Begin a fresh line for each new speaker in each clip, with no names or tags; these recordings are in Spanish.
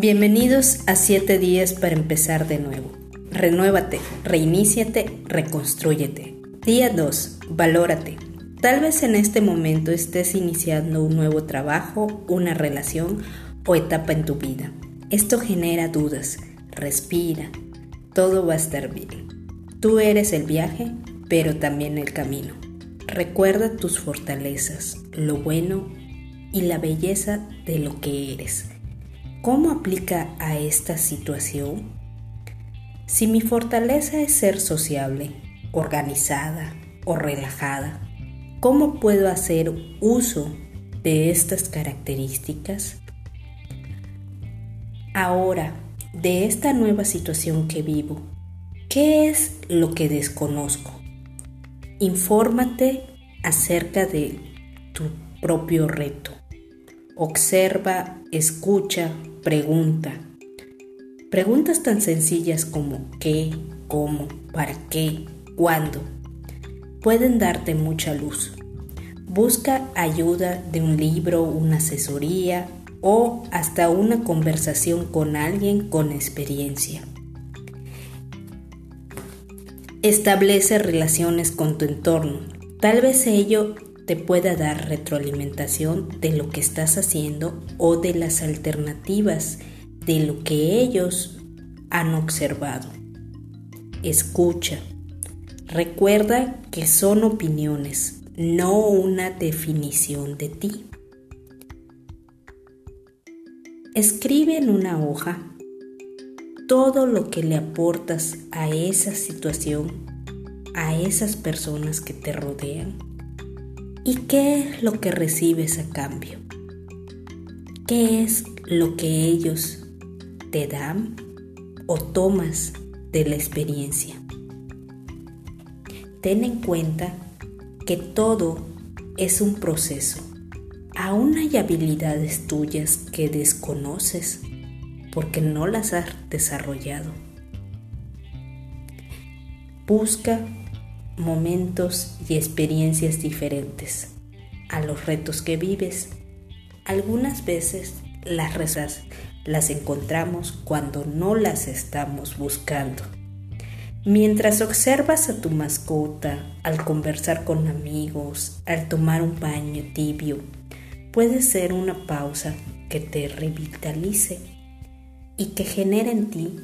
Bienvenidos a 7 días para empezar de nuevo. Renuévate, reiníciate, reconstrúyete. Día 2. Valórate. Tal vez en este momento estés iniciando un nuevo trabajo, una relación o etapa en tu vida. Esto genera dudas. Respira. Todo va a estar bien. Tú eres el viaje, pero también el camino. Recuerda tus fortalezas, lo bueno y la belleza de lo que eres. ¿Cómo aplica a esta situación? Si mi fortaleza es ser sociable, organizada o relajada, ¿cómo puedo hacer uso de estas características? Ahora, de esta nueva situación que vivo, ¿qué es lo que desconozco? Infórmate acerca de tu propio reto. Observa, escucha, pregunta. Preguntas tan sencillas como qué, cómo, para qué, cuándo pueden darte mucha luz. Busca ayuda de un libro, una asesoría o hasta una conversación con alguien con experiencia. Establece relaciones con tu entorno. Tal vez ello te pueda dar retroalimentación de lo que estás haciendo o de las alternativas de lo que ellos han observado. Escucha. Recuerda que son opiniones, no una definición de ti. Escribe en una hoja todo lo que le aportas a esa situación, a esas personas que te rodean. ¿Y qué es lo que recibes a cambio? ¿Qué es lo que ellos te dan o tomas de la experiencia? Ten en cuenta que todo es un proceso. Aún hay habilidades tuyas que desconoces porque no las has desarrollado. Busca momentos y experiencias diferentes a los retos que vives. Algunas veces las rezas las encontramos cuando no las estamos buscando. Mientras observas a tu mascota, al conversar con amigos, al tomar un baño tibio, puede ser una pausa que te revitalice y que genere en ti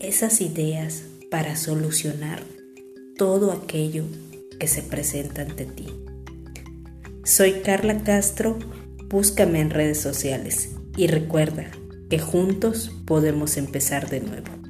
esas ideas para solucionar todo aquello que se presenta ante ti. Soy Carla Castro, búscame en redes sociales y recuerda que juntos podemos empezar de nuevo.